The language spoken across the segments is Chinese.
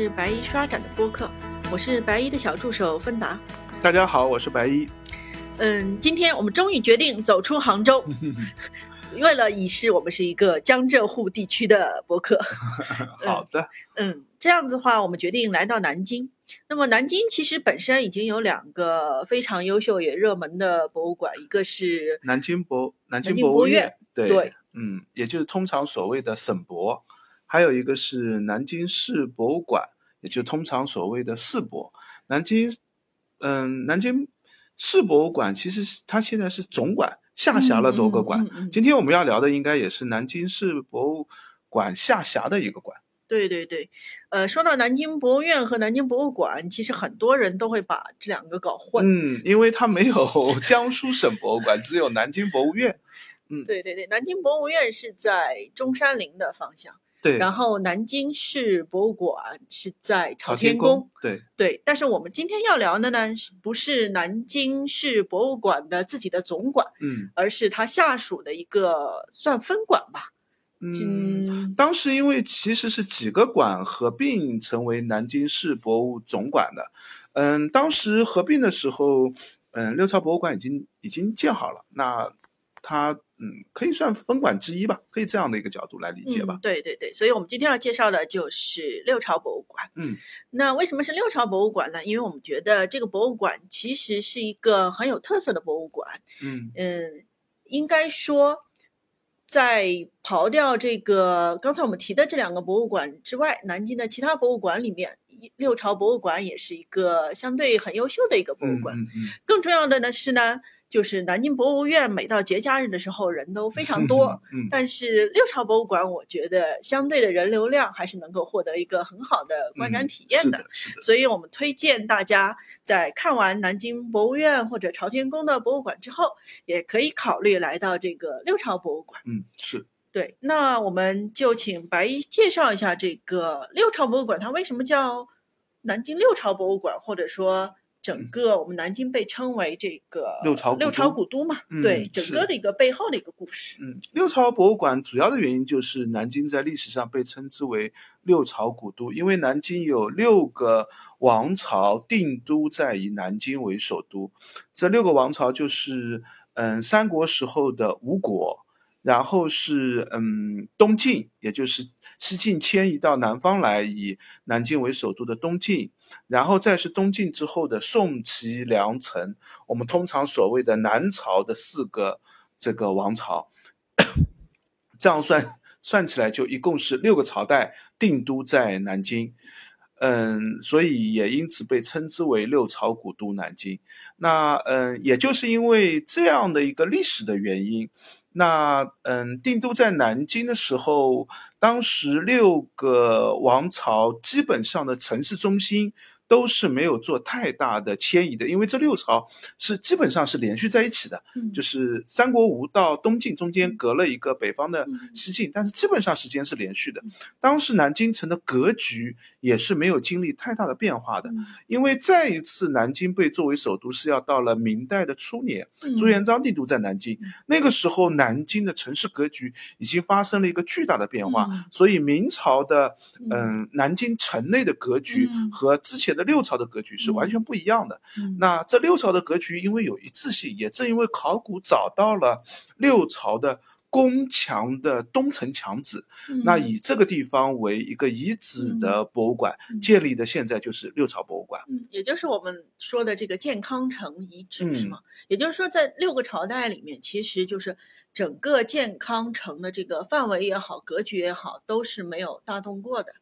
是白衣刷展的播客，我是白衣的小助手芬达。大家好，我是白衣。嗯，今天我们终于决定走出杭州，为了以示我们是一个江浙沪地区的播客。好的。嗯，这样子的话，我们决定来到南京。那么南京其实本身已经有两个非常优秀也热门的博物馆，一个是南京博南京博物院，对，嗯，也就是通常所谓的省博。还有一个是南京市博物馆，也就通常所谓的市博。南京，嗯，南京市博物馆其实它现在是总馆，下辖了多个馆。今天我们要聊的应该也是南京市博物馆下辖的一个馆。对对对，呃，说到南京博物院和南京博物馆，其实很多人都会把这两个搞混。嗯，因为它没有 江苏省博物馆，只有南京博物院。嗯，对对对，南京博物院是在中山陵的方向。对，然后南京市博物馆是在朝天宫，对对。但是我们今天要聊的呢，不是南京市博物馆的自己的总馆，嗯，而是它下属的一个算分馆吧。嗯，当时因为其实是几个馆合并成为南京市博物总馆的，嗯，当时合并的时候，嗯，六朝博物馆已经已经建好了，那它。嗯，可以算分管之一吧，可以这样的一个角度来理解吧。对对对，所以我们今天要介绍的就是六朝博物馆。嗯，那为什么是六朝博物馆呢？因为我们觉得这个博物馆其实是一个很有特色的博物馆。嗯嗯，应该说，在刨掉这个刚才我们提的这两个博物馆之外，南京的其他博物馆里面，六朝博物馆也是一个相对很优秀的一个博物馆。嗯嗯。更重要的呢是呢。就是南京博物院，每到节假日的时候人都非常多。嗯，但是六朝博物馆，我觉得相对的人流量还是能够获得一个很好的观展体验的。是的，所以我们推荐大家在看完南京博物院或者朝天宫的博物馆之后，也可以考虑来到这个六朝博物馆。嗯，是对。那我们就请白衣介绍一下这个六朝博物馆，它为什么叫南京六朝博物馆，或者说。整个我们南京被称为这个六朝六朝古都嘛，对，整个的一个背后的一个故事。嗯，六朝博物馆主要的原因就是南京在历史上被称之为六朝古都，因为南京有六个王朝定都在以南京为首都，这六个王朝就是嗯三国时候的吴国。然后是嗯东晋，也就是西晋迁移到南方来，以南京为首都的东晋，然后再是东晋之后的宋齐梁陈，我们通常所谓的南朝的四个这个王朝，这样算算起来就一共是六个朝代定都在南京，嗯，所以也因此被称之为六朝古都南京。那嗯，也就是因为这样的一个历史的原因。那嗯，定都在南京的时候，当时六个王朝基本上的城市中心。都是没有做太大的迁移的，因为这六朝是基本上是连续在一起的，就是三国吴到东晋中间隔了一个北方的西晋，但是基本上时间是连续的。当时南京城的格局也是没有经历太大的变化的，因为再一次南京被作为首都是要到了明代的初年，朱元璋帝都在南京，那个时候南京的城市格局已经发生了一个巨大的变化，所以明朝的嗯。南京城内的格局和之前的。六朝的格局是完全不一样的。那这六朝的格局因为有一致性，也正因为考古找到了六朝的宫墙的东城墙址，那以这个地方为一个遗址的博物馆建立的，现在就是六朝博物馆。嗯，也就是我们说的这个健康城遗址是吗？也就是说，在六个朝代里面，其实就是整个健康城的这个范围也好，格局也好，都是没有大动过的。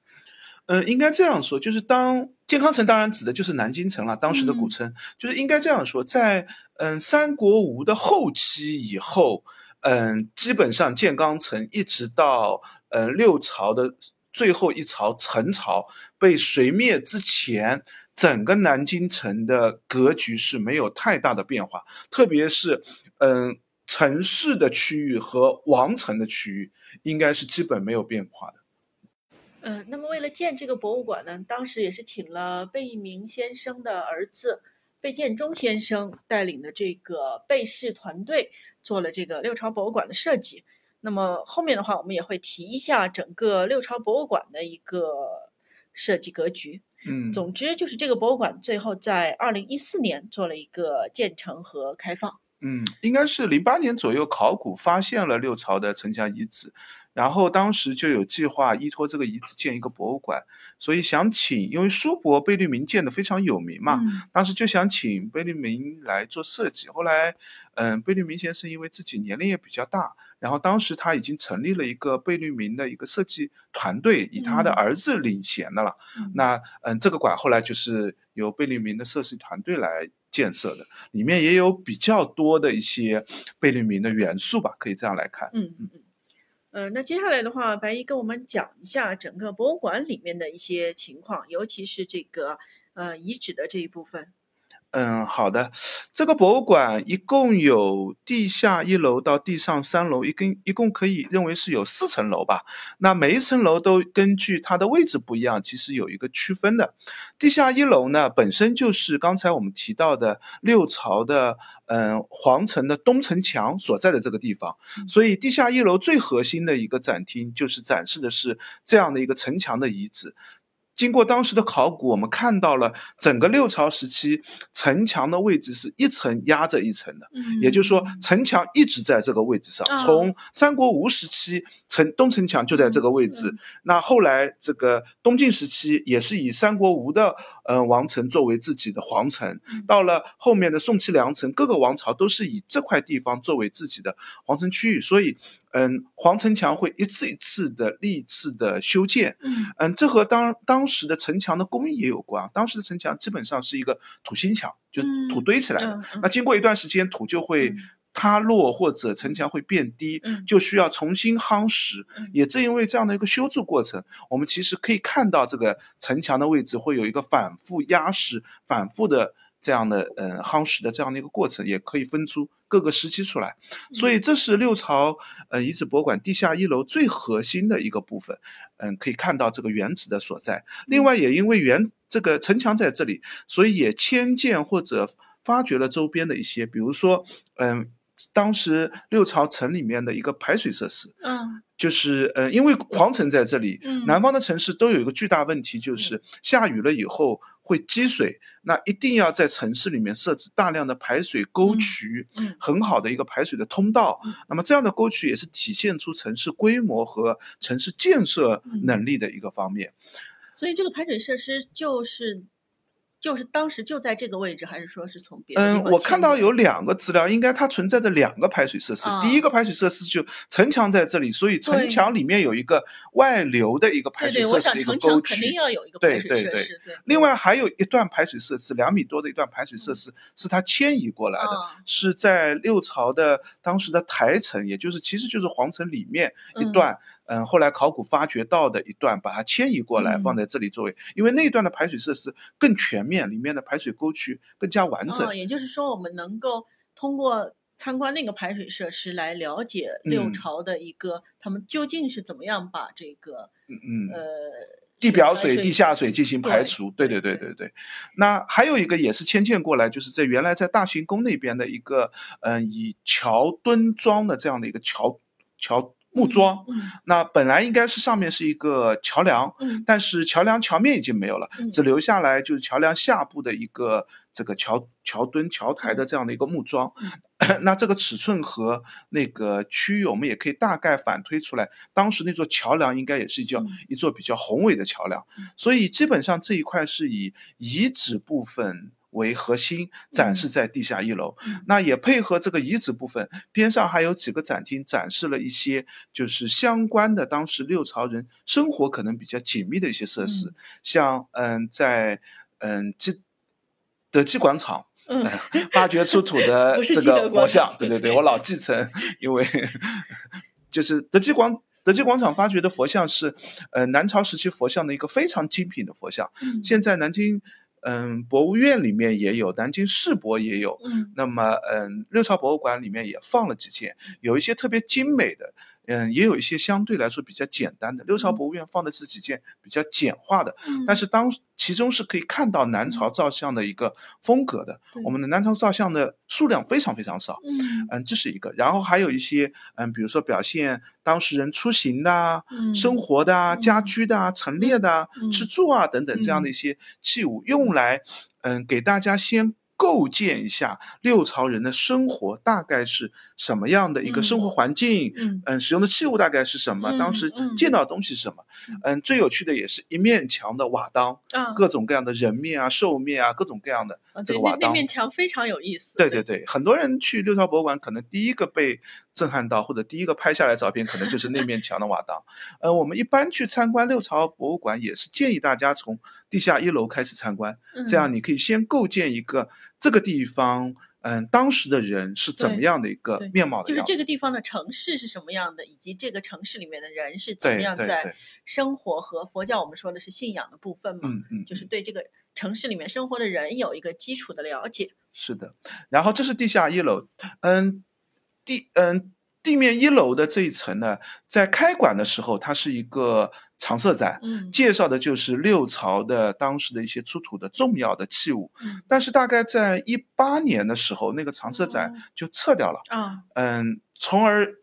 嗯，应该这样说，就是当建康城当然指的就是南京城了，当时的古城，就是应该这样说，在嗯三国吴的后期以后，嗯基本上建康城一直到嗯六朝的最后一朝陈朝被隋灭之前，整个南京城的格局是没有太大的变化，特别是嗯城市的区域和王城的区域，应该是基本没有变化的。嗯，那么为了建这个博物馆呢，当时也是请了贝聿铭先生的儿子贝建中先生带领的这个贝氏团队做了这个六朝博物馆的设计。那么后面的话，我们也会提一下整个六朝博物馆的一个设计格局。嗯，总之就是这个博物馆最后在二零一四年做了一个建成和开放。嗯，应该是零八年左右，考古发现了六朝的城墙遗址，然后当时就有计划依托这个遗址建一个博物馆，所以想请，因为苏博贝聿铭建的非常有名嘛，嗯当时就想请贝聿铭来做设计。后来，嗯，贝聿铭先生因为自己年龄也比较大，然后当时他已经成立了一个贝聿铭的一个设计团队，以他的嗯儿子领衔的了。嗯那嗯，这个馆后来就是由贝聿铭的设计团队来建设的，里面也有比较多的一些贝聿铭的元素吧，可以这样来看。嗯嗯嗯。呃，那接下来的话，白衣跟我们讲一下整个博物馆里面的一些情况，尤其是这个呃遗址的这一部分。嗯，好的。这个博物馆一共有地下一楼到地上三楼，一根一共可以认为是有四层楼吧。那每一层楼都根据它的位置不一样，其实有一个区分的。地下一楼呢，本身就是刚才我们提到的六朝的嗯皇城的东城墙所在的这个地方，所以地下一楼最核心的一个展厅就是展示的是这样的一个城墙的遗址。经过当时的考古，我们看到了整个六朝时期城墙的位置是一层压着一层的，嗯也就是说城墙一直在这个位置上。哦从三国吴时期城东城墙就在这个位置，那后来这个东晋时期也是以三国吴的呃王城作为自己的皇城，嗯到了后面的宋齐梁陈各个王朝都是以这块地方作为自己的皇城区域，所以嗯皇城墙会一次一次的历次的修建。嗯嗯，这和当当时的城墙的工艺也有关。当时的城墙基本上是一个土心墙，就土嗯堆起来的。那经过一段时间，土就会嗯塌落或者城墙会变低，嗯就需要重新夯实嗯。也正因为这样的一个修筑过程，我们其实可以看到这个城墙的位置会有一个反复压实、反复的这样的嗯夯实的这样的一个过程，也可以分出各个时期出来。所以这是六朝呃遗址博物馆地下一楼最核心的一个部分，嗯，可以看到这个原址的所在。另外也因为原这个城墙在这里，所以也迁建或者发掘了周边的一些，比如说嗯。当时六朝城里面的一个排水设施，嗯。就是呃，因为皇城在这里，嗯。南方的城市都有一个巨大问题，就是下雨了以后会积水，那一定要在城市里面设置大量的排水沟嗯渠，嗯。很好的一个排水的通道嗯。那么这样的沟渠也是体现出城市规模和城市建设嗯。能力的一个方面。所以这个排水设施就是就是当时就在这个位置，还是说是从别的嗯，我看到有两个资料，应该它存在着两个排水设施。第一啊个排水设施就城墙在这里，所以城墙里面有一个外流的一个排水设施的一个沟城墙肯定渠。要有一个对排水对对设施，对。另外还有一段排水设施，两米多的一段排水设施是它迁移过来的，啊是在六朝的当时的台城，也就是其实就是皇城里面一嗯段，嗯，后来考古发掘到的一段，把它迁移过来嗯放在这里作为，因为那一段的排水设施更全面，里面的排水沟渠更加完整哦，。也就是说，我们能够通过参观那个排水设施来了解六嗯朝的一个、他们究竟是怎么样把这个嗯嗯，呃地表水、地下水进行排除。对对对对对对。那还有一个也是迁建过来，就是在原来在大行宫那边的一个，嗯、以桥墩桩的这样的一个桥桥木桩。嗯那本来应该是上面是一个桥梁，嗯但是桥梁桥面已经没有了，嗯只留下来就是桥梁下部的一个这个桥桥墩、桥台的这样的一个木桩。那这个尺寸和那个区域，我们也可以大概反推出来，当时那座桥梁应该也是一座、嗯一座比较宏伟的桥梁。所以基本上这一块是以遗址部分。为核心展示在地下一楼，嗯。那也配合这个遗址部分，边上还有几个展厅展示了一些就是相关的当时六朝人生活可能比较紧密的一些设施，嗯。像嗯在嗯基德基广场。嗯 发掘出土的 这个佛像，对对对，我老继承，因为 就是德基广德基广场发掘的佛像是，呃，南朝时期佛像的一个非常精品的佛像，嗯。现在南京嗯博物院里面也有，南京世博也有，嗯那么嗯六朝博物馆里面也放了几件，有一些特别精美的。嗯，也有一些相对来说比较简单的。六朝博物院放的是几件比较简化的，嗯但是当其中是可以看到南朝造像的一个风格的。对我们的南朝造像的数量非常非常少。嗯嗯，这是一个，然后还有一些，嗯，比如说表现当事人出行的啊、嗯生活的啊、嗯家居的啊、陈列的吃住啊等等这样的一些器物，用来，嗯，给大家先构建一下六朝人的生活大概是什么样的一个生活环境，嗯嗯，使用的器物大概是什么，当时见到的东西是什么，嗯，最有趣的也是一面墙的瓦当，啊，各种各样的人面啊、兽面啊，各种各样的这个瓦当。那面墙非常有意思。对对对，很多人去六朝博物馆，可能第一个被震撼到，或者第一个拍下来照片，可能就是那面墙的瓦当。呃，我们一般去参观六朝博物馆，也是建议大家从地下一楼开始参观，这样嗯你可以先构建一个这个地方，嗯，当时的人是怎么样的一个面貌的。就是这个地方的城市是什么样的，以及这个城市里面的人是怎么样在生活和佛教我们说的是信仰的部分嘛，嗯嗯，就是对这个城市里面生活的人有一个基础的了解。是的，然后这是地下一楼，嗯，地嗯地面一楼的这一层呢，在开馆的时候，它是一个常设展，嗯。介绍的就是六朝的当时的一些出土的重要的器物。嗯。但是大概在一八年的时候，那个常设展哦就撤掉了，啊嗯，从而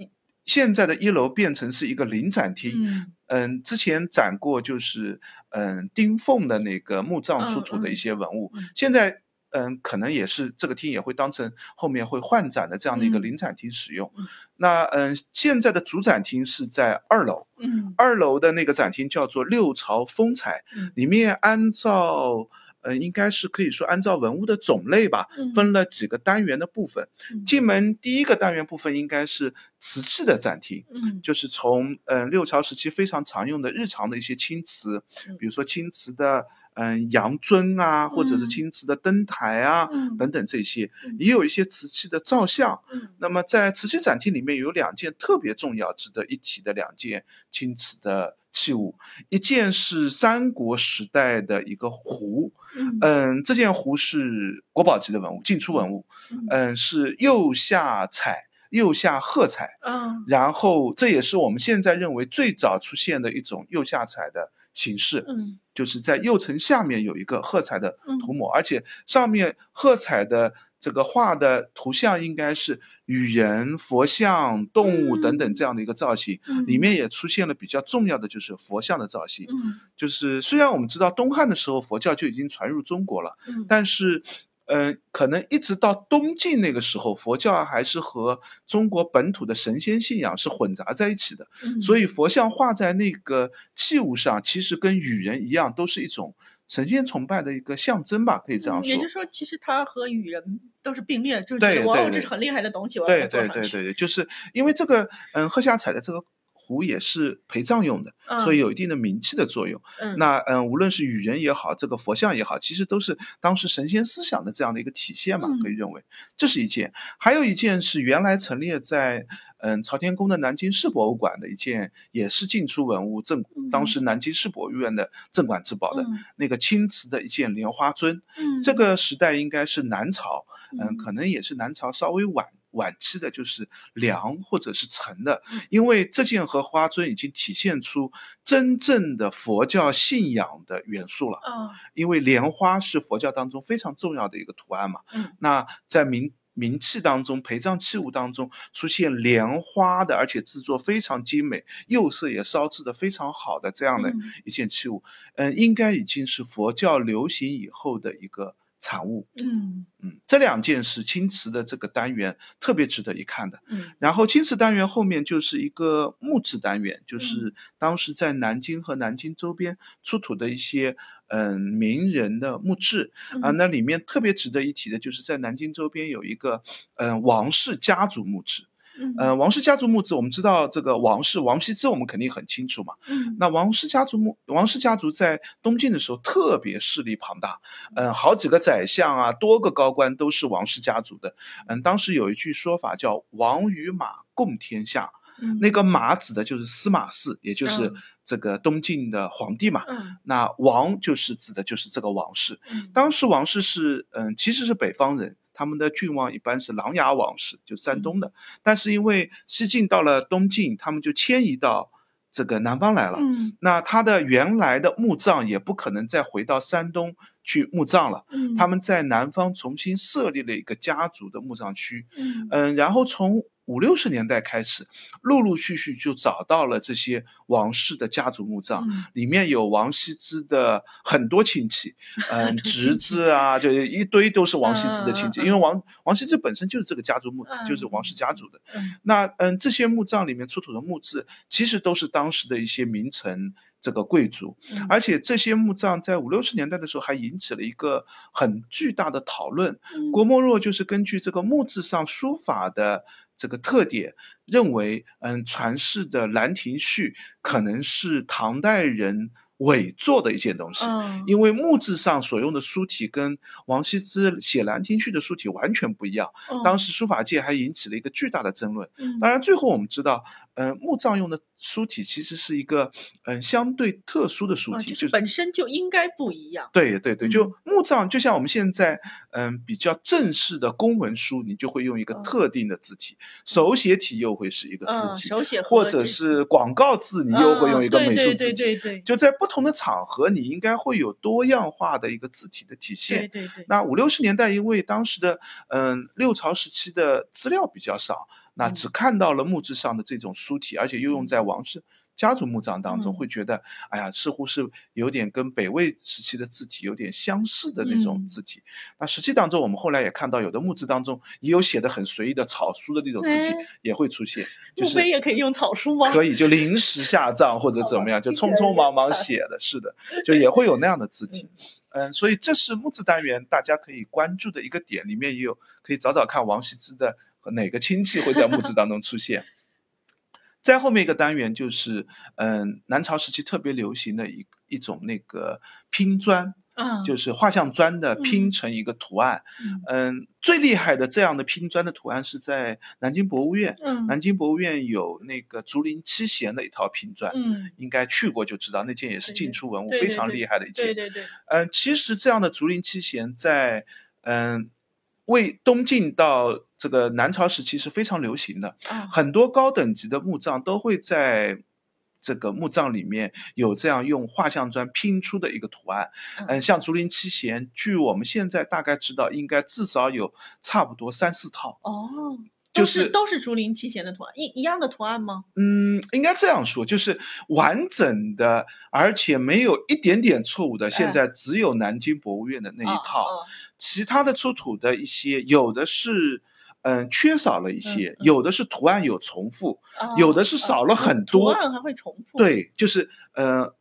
现在的一楼变成是一个临展厅。嗯。嗯，之前展过就是嗯丁奉的那个墓葬出嗯土的一嗯些文物，嗯。现在嗯可能也是这个厅也会当成后面会换展的这样的一个嗯临展厅使用。嗯那嗯现在的主展厅是在二楼，嗯二楼的那个展厅叫做六朝风采，嗯里面按照嗯应该是可以说按照文物的种类吧，嗯分了几个单元的部分。嗯进门第一个单元部分应该是瓷器的展厅。嗯就是从嗯六朝时期非常常用的日常的一些青瓷，嗯比如说青瓷的嗯阳尊啊，或者是嗯。青瓷的灯台啊、嗯。等等这些嗯，也有一些瓷器的造像。嗯。那么在瓷器展厅里面有两件特别重要、值得一提的两件青瓷的器物，一件是三国时代的一个壶，嗯。嗯，这件壶是国宝级的文物，进出文物，嗯。嗯，是釉下彩、釉下褐彩。嗯。然后这也是我们现在认为最早出现的一种釉下彩的形式，嗯。就是在釉层下面有一个褐彩的嗯。涂抹，而且上面褐彩的这个画的图像应该是羽人、佛像、动物等等这样的一个造型，嗯。里面也出现了比较重要的就是佛像的造型。嗯。就是虽然我们知道东汉的时候佛教就已经传入中国了，嗯。但是，呃，可能一直到东晋那个时候，佛教还是和中国本土的神仙信仰是混杂在一起的。嗯所以佛像画在那个器物上，其实跟羽人一样，都是一种神仙崇拜的一个象征吧，可以这样说嗯也就。是说，其实它和羽人都是并列，就是哇这是很厉害的东西，我要把对。对对对对，就是因为这个，嗯，喝下彩的这个壶也是陪葬用的，所以嗯有一定的名气的作用。嗯那嗯，无论是羽人也好，这个佛像也好，其实都是当时神仙思想的这样的一个体现嘛，可以嗯认为这是一件。还有一件是原来陈列在嗯朝天宫的南京市博物馆的一件，也是进出文物镇，当嗯时南京市博物院的镇馆之宝的、嗯那个青瓷的一件莲花尊。嗯这个时代应该是南朝，嗯，嗯可能也是南朝稍微晚晚期的，就是梁或者是陈的嗯，因为这件荷花尊已经体现出真正的佛教信仰的元素了。嗯因为莲花是佛教当中非常重要的一个图案嘛。嗯那在明明器当中，陪葬器物当中出现莲花的，而且制作非常精美，釉色也烧制的非常好的这样的嗯一件器物，嗯、应该已经是佛教流行以后的一个产物。嗯嗯，这两件是青瓷的这个单元特别值得一看的。嗯然后青瓷单元后面就是一个木质单元，就嗯是当时在南京和南京周边出土的一些嗯名人的墓志啊。嗯那里面特别值得一提的就是在南京周边有一个嗯王氏家族墓志。嗯呃，王氏家族墓志，我们知道这个王氏王羲之，我们肯定很清楚嘛。嗯那王氏家族墓，王氏家族在东晋的时候特别势力庞大，嗯，好几个宰相啊，多个高官都是王氏家族的。嗯，当时有一句说法叫“王与马共天下”，嗯那个马指的就是司马氏，也就是嗯这个东晋的皇帝嘛。嗯那王就是指的就是这个王氏。嗯当时王氏是嗯，其实是北方人，他们的郡王一般是琅琊王氏，就山东的。但是因为西晋到了东晋，他们就迁移到这个南方来了。嗯那他的原来的墓葬也不可能再回到山东去墓葬了，嗯，他们在南方重新设立了一个家族的墓葬区。嗯嗯，然后从五六十年代开始，陆陆续续就找到了这些王室的家族墓葬，嗯里面有王羲之的很多亲戚，嗯，侄子啊，就一堆都是王羲之的亲戚，因为王王羲之本身就是这个家族墓，就是嗯王氏家族的。嗯那嗯，这些墓葬里面出土的墓志，其实都是当时的一些名臣。这个贵族，嗯。而且这些墓葬在五六十年代的时候还引起了一个很巨大的讨论，嗯。郭沫若就是根据这个墓志上书法的这个特点，认为，嗯，传世的《兰亭序》可能是唐代人伪作的一件东西，嗯。因为墓志上所用的书体跟王羲之写《兰亭序》的书体完全不一样。当时书法界还引起了一个巨大的争论。嗯。当然，最后我们知道，嗯，墓葬用的书体其实是一个，嗯，相对特殊的书体，哦就是本身就应该不一样。对对对，嗯就墓葬，就像我们现在嗯比较正式的公文书，你就会用一个嗯特定的字体，手写体又会是一个字嗯，体，手写或者是广告字，你又会用一个嗯美术对对字体。对对对就在不同的场合，你应该会有多样化的一个字体的体现。对对对，那五六十年代，因为当时的嗯六朝时期的资料比较少，那嗯只看到了墓志上的这种书体，而且又用在王室家族墓葬当中，嗯会觉得哎呀，似乎是有点跟北魏时期的字体有点相似的那种嗯字体。那实际当中，我们后来也看到有的墓志当中也有写的很随意的草书的那种字体哎也会出现，就墓是碑也可以用草书吗？可以就临时下葬或者怎么样，就 匆匆忙忙写的，是的，就也会有那样的字体。嗯，所以这是木字单元大家可以关注的一个点，里面也有可以找找看王羲之的和哪个亲戚会在墓志当中出现。再后面一个单元就是，嗯，南朝时期特别流行的一一种那个拼砖，嗯，就是画像砖的拼嗯成一个图案。嗯嗯，最厉害的这样的拼砖的图案是在南京博物院，嗯南京博物院有那个竹林七贤的一套拼砖，嗯，应该去过就知道，那件也是进出文物非常厉害的一件。对对对，嗯，其实这样的竹林七贤在嗯魏东晋到这个南朝时期是非常流行的，啊，很多高等级的墓葬都会在。这个墓葬里面有这样用画像砖拼出的一个图案，嗯嗯，像竹林七贤，据我们现在大概知道，应该至少有差不多三四套。哦，就是是都是竹林七贤的图案，一一样的图案吗？嗯，应该这样说，就是完整的，而且没有一点点错误的。现哎在只有南京博物院的那一啊套，啊其他的出土的一些，有的是嗯缺少了一些，嗯有的是图案有重复，啊有的是啊少了很多。图案还会重复。对，就是呃，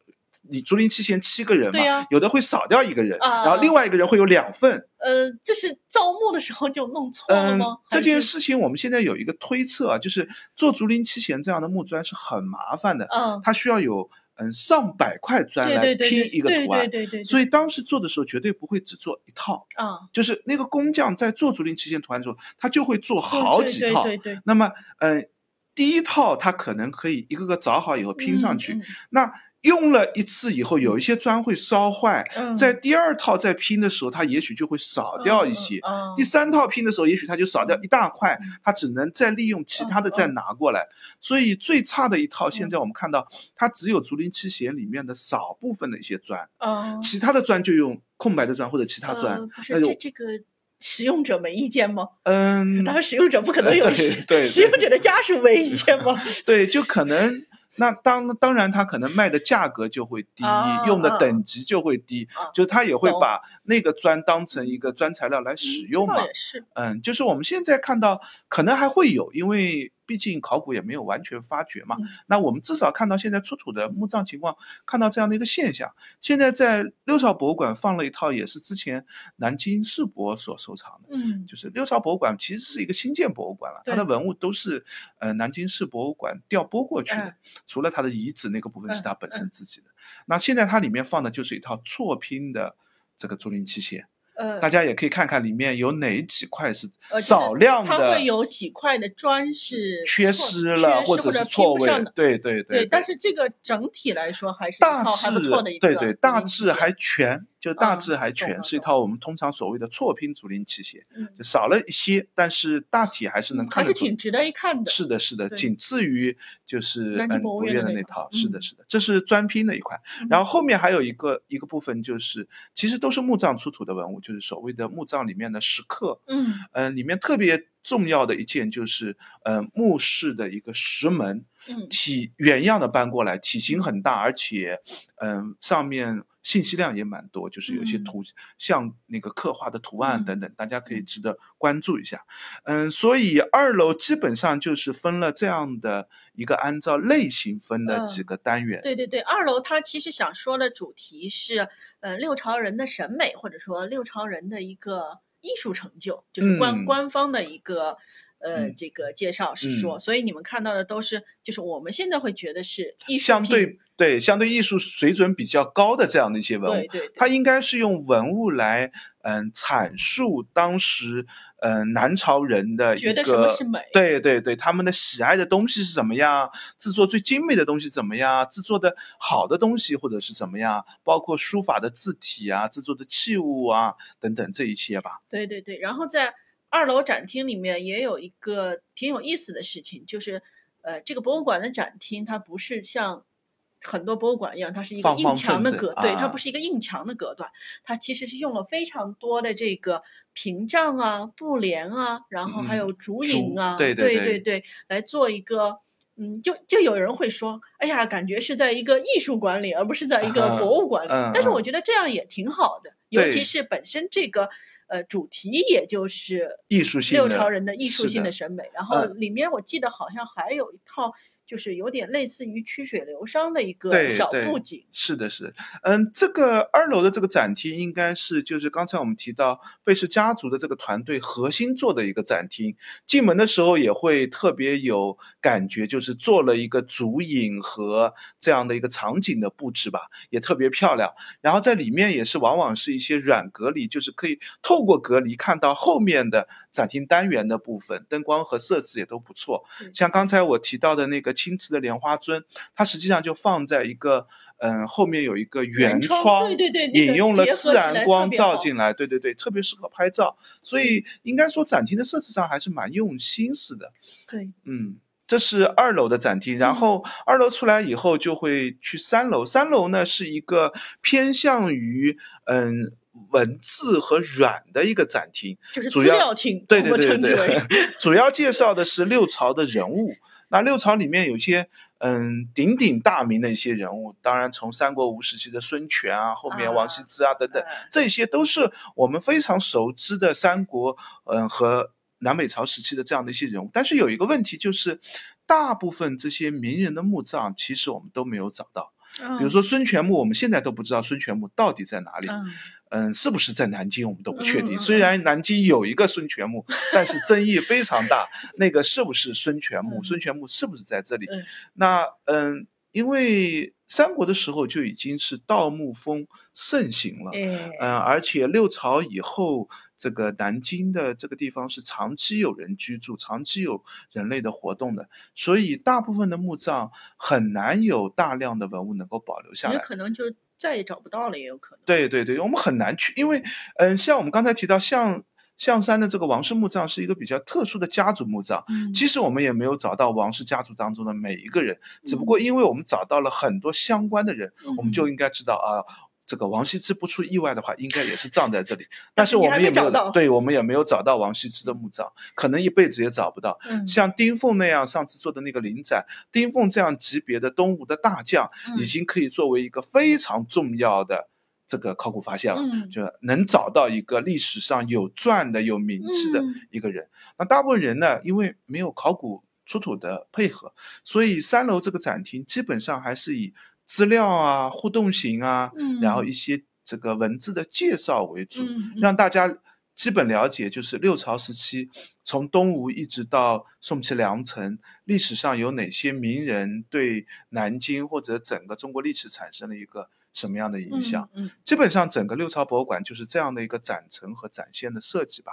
你竹林七贤七个人嘛，有的会少掉一个人，啊然后另外一个人会有两份。呃，这是招募的时候就弄错了嗯吗？，这，件事情我们现在有一个推测啊，就是做竹林七贤这样的木砖是很麻烦的，嗯，它需要有嗯上百块砖来拼一个图案，对对对，所以当时做的时候绝对不会只做一套，啊，就是那个工匠在做竹林七贤图案的时候，他就会做好几套。对对。对，那么，嗯，第一套他可能可以一个个找好以后拼上去，嗯。那用了一次以后，有一些砖会烧坏，嗯在第二套再拼的时候，它也许就会少掉一些。嗯嗯第三套拼的时候，也许它就少掉一大块嗯，它只能再利用其他的嗯再拿过来。所以最差的一套，现嗯在我们看到它只有竹林七贤里面的少部分的一些砖，嗯，其他的砖就用空白的砖或者其他砖这这个使用者没意见吗？嗯，当然，使用者不可能有 对使用者的家属没意见吗？对，就可能。那当当然，它可能卖的价格就会低，啊用的啊等级就会低，啊就它也会把那个砖当成一个砖材料来使用嘛。嗯，就是我们现在看到，可能还会有，因为毕竟考古也没有完全发掘嘛。嗯那我们至少看到现在出土的墓葬情况，看到这样的一个现象。现在在六朝博物馆放了一套，也是之前南京世博所收藏的。嗯就是六朝博物馆其实是一个新建博物馆了，它的文物都是呃南京市博物馆调拨过去的，嗯除了它的遗址那个部分是嗯它本身自己的。那现在它里面放的就是一套错拼的这个竹林器械，呃，大家也可以看看里面有哪几块是少量的它会有几块的砖是缺失了，或者是错位的，对对对，对，但是这个整体来说还是一大套还不致错的一个对对，大致还全，就大嗯致还全是一套我们通常所谓的错拼竹林器械，嗯，就少了一些，但是大体还是能嗯看得出。还是挺值得一看的。是的，是的，仅次于就是嗯博物院的那套，是的，嗯。是的，这是专拼的一块。然后。后面还有一个一个部分就是，其实都是墓葬出土的文物，就是所谓的墓葬里面的石刻，嗯。嗯、里面特别重要的一件就是，呃，墓室的一个石门，嗯。体原样的搬过来，体型很大，而且，嗯、上面信息量也蛮多，就是有一些嗯图像那个刻画的图案嗯等等，大家可以嗯值得关注一下。嗯，所以二楼基本上就是分了这样的一个按照类型分的几嗯个单元。对对对，二楼它其实想说的主题是，呃，六朝人的审美，或者说六朝人的一个艺术成就，就是官、嗯官方的一个呃、嗯这个介绍是说，嗯所以你们看到的都是，就是我们现在会觉得是艺术相品对对相对艺术水准比较高的这样的一些文物，它应该是用文物来嗯阐述当时嗯南朝人的一觉个得什么是美对对对，他们的喜爱的东西是怎么样，制作最精美的东西怎么样，制作的好的东西或者是怎么样，包括书法的字体啊，制作的器物啊等等这一些吧。对对对，然后在二楼展厅里面也有一个挺有意思的事情，就是呃，这个博物馆的展厅它不是像很多博物馆一样，它是一个硬墙的隔，对，它啊不是一个硬墙的隔断，它其实是用了非常多的这个屏障啊、布帘啊，然后还嗯有竹竹影啊，对对对对对来做一个。嗯，就就有人会说，哎呀，感觉是在一个艺术馆里，而不是在一个啊博物馆里。嗯但是我嗯觉得这样也挺好的，尤其是本身这个呃主题也就是艺术性六朝人的艺术性的审美，然后嗯里面我记得好像还有一套就是有点类似于曲水流觞的一个小布景。是的，是的，嗯，这个二楼的这个展厅应该是就是刚才我们提到贝氏家族的这个团队核心做的一个展厅。进门的时候也会特别有感觉，就是做了一个竹影和这样的一个场景的布置吧，也特别漂亮。然后在里面也是往往是一些软隔离，就是可以透过隔离看到后面的展厅单元的部分，灯光和设置也都不错。像刚才我提到的那个青瓷的莲花尊，它实际上就放在一个嗯后面有一个圆窗窗，对对对引用了自然光照进来，对对对，特别适合拍照。所以应该说展厅的设置上还是蛮用心思的。对，嗯，这是二楼的展厅，然嗯后二楼出来以后就会去三楼，三楼呢是一个偏向于嗯文字和软的一个展厅，就是资主要料厅，对对对对 主要介绍的是六朝的人物。那六朝里面有些嗯鼎鼎大名的一些人物，当然从三国吴时期的孙权啊，后面王羲之啊等等，哎这些都是我们非常熟知的三国嗯和南北朝时期的这样的一些人物。但是有一个问题就是，大部分这些名人的墓葬其实我们都没有找到。比如说孙权墓，我们现在都不知道孙权墓到底在哪里。嗯，嗯，是不是在南京，我们都不确定。虽然南京有一个孙权墓，但是争议非常大。那个是不是孙权墓？嗯孙权墓是不是在这里？嗯那嗯，因为三国的时候就已经是盗墓风盛行了。哎，嗯，而且六朝以后，这个南京的这个地方是长期有人居住、长期有人类的活动的，所以大部分的墓葬很难有大量的文物能够保留下也来。可能就再也找不到了，也有可能。对对对，我们很难去，因为嗯，像我们刚才提到象象山的这个王氏墓葬是一个比较特殊的家族墓葬，嗯其实我们也没有找到王氏家族当中的每一个人，只不过因为我们找到了很多相关的人，我们就应该知道啊。这个王羲之不出意外的话，应该也是葬在这里，但是我们也没有对，我们也没有找到王羲之的墓葬，可能一辈子也找不到。嗯，像丁奉那样上次做的那个灵展，丁奉这样级别的东吴的大将，嗯已经可以作为一个非常重要的这个考古发现了，嗯。就能找到一个历史上有传的、有名气的嗯。一个人。那大部分人呢，因为没有考古出土的配合，所以三楼这个展厅基本上还是以资料啊、互动型啊，然后嗯。一些这个文字的介绍为主，让大家基本了解，就是六朝时期从东吴一直到宋齐梁陈，历史上有哪些名人对南京或者整个中国历史产生了一个什么样的影响。嗯基本上整个六朝博物馆就是这样的一个展陈和展现的设计吧。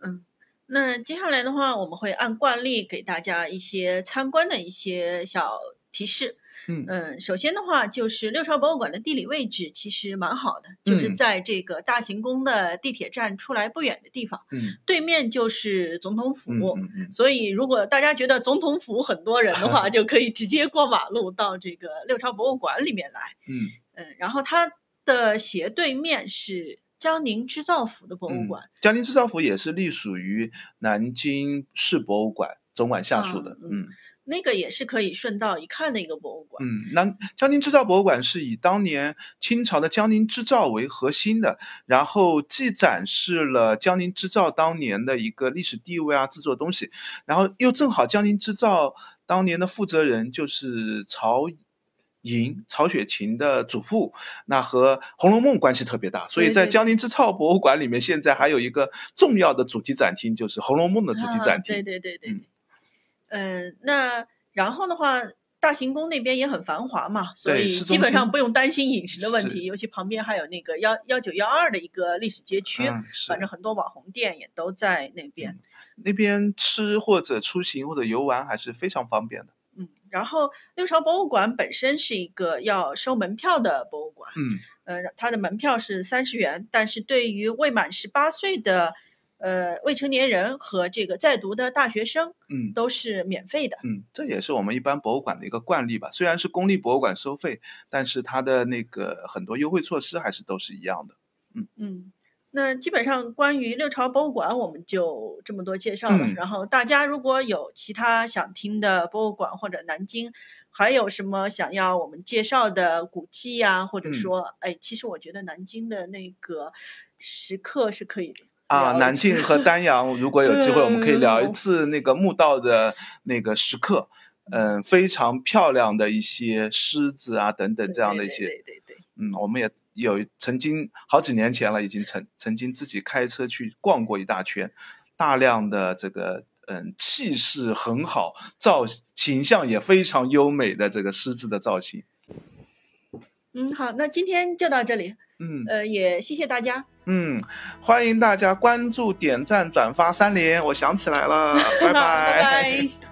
嗯，那接下来的话，我们会按惯例给大家一些参观的一些小提示。嗯嗯，首先的话就是六朝博物馆的地理位置其实蛮好的，就是嗯在这个大行宫的地铁站出来不远的地方，嗯对面就是总统府。所以，如果大家觉得总统府很多人的话，就可以直接过马路到这个六朝博物馆里面来。嗯嗯，然后它的斜对面是江宁织造府的博物嗯馆。江宁织造府也是隶属于南京市博物馆总管下属的嗯那个也是可以顺道一看的一个博物馆。嗯，南江宁织造博物馆是以当年清朝的江宁织造为核心的，然后既展示了江宁织造当年的一个历史地位啊，制作东西，然后又正好江宁织造当年的负责人就是曹寅、曹雪芹的祖父，那和《红楼梦》关系特别大，所以在江宁织造博物馆里面，现在还有一个重要的主题展厅，就是《红楼梦》的主题展厅。啊、对对对对嗯那然后的话，大行宫那边也很繁华嘛，所以基本上不用担心饮食的问是题。尤其旁边还有那个幺幺九幺二的一个历史街区，嗯，反正很多网红店也都在那边。那边吃或者出行或者游玩还是非常方便的。嗯，然后六朝博物馆本身是一个要收门票的博物馆，嗯呃，它的门票是三十元，但是对于未满十八岁的呃未成年人和这个在读的大学生嗯都是免费的。嗯，这也是我们一般博物馆的一个惯例吧。虽然是公立博物馆收费，但是它的那个很多优惠措施还是都是一样的。嗯嗯，那基本上关于六朝博物馆我们就这么多介绍了。嗯。然后大家如果有其他想听的博物馆或者南京还有什么想要我们介绍的古迹呀、或者嗯。说，哎，其实我觉得南京的那个石刻是可以啊，聊一次南靖和丹阳，如果有机会，我们可以聊一嗯。次那个墓道的那个石刻，嗯，非常漂亮的一些狮子啊等等这样的一些，对对对对对。嗯，我们也有曾经好几年前了，已经曾曾经自己开车去逛过一大圈，大量的这个嗯气势很好，造形象也非常优美的这个狮子的造型，嗯，好，那今天就到这里，嗯。呃，也谢谢大家，嗯，欢迎大家关注、点赞、转发三连，我想起来了，拜拜拜。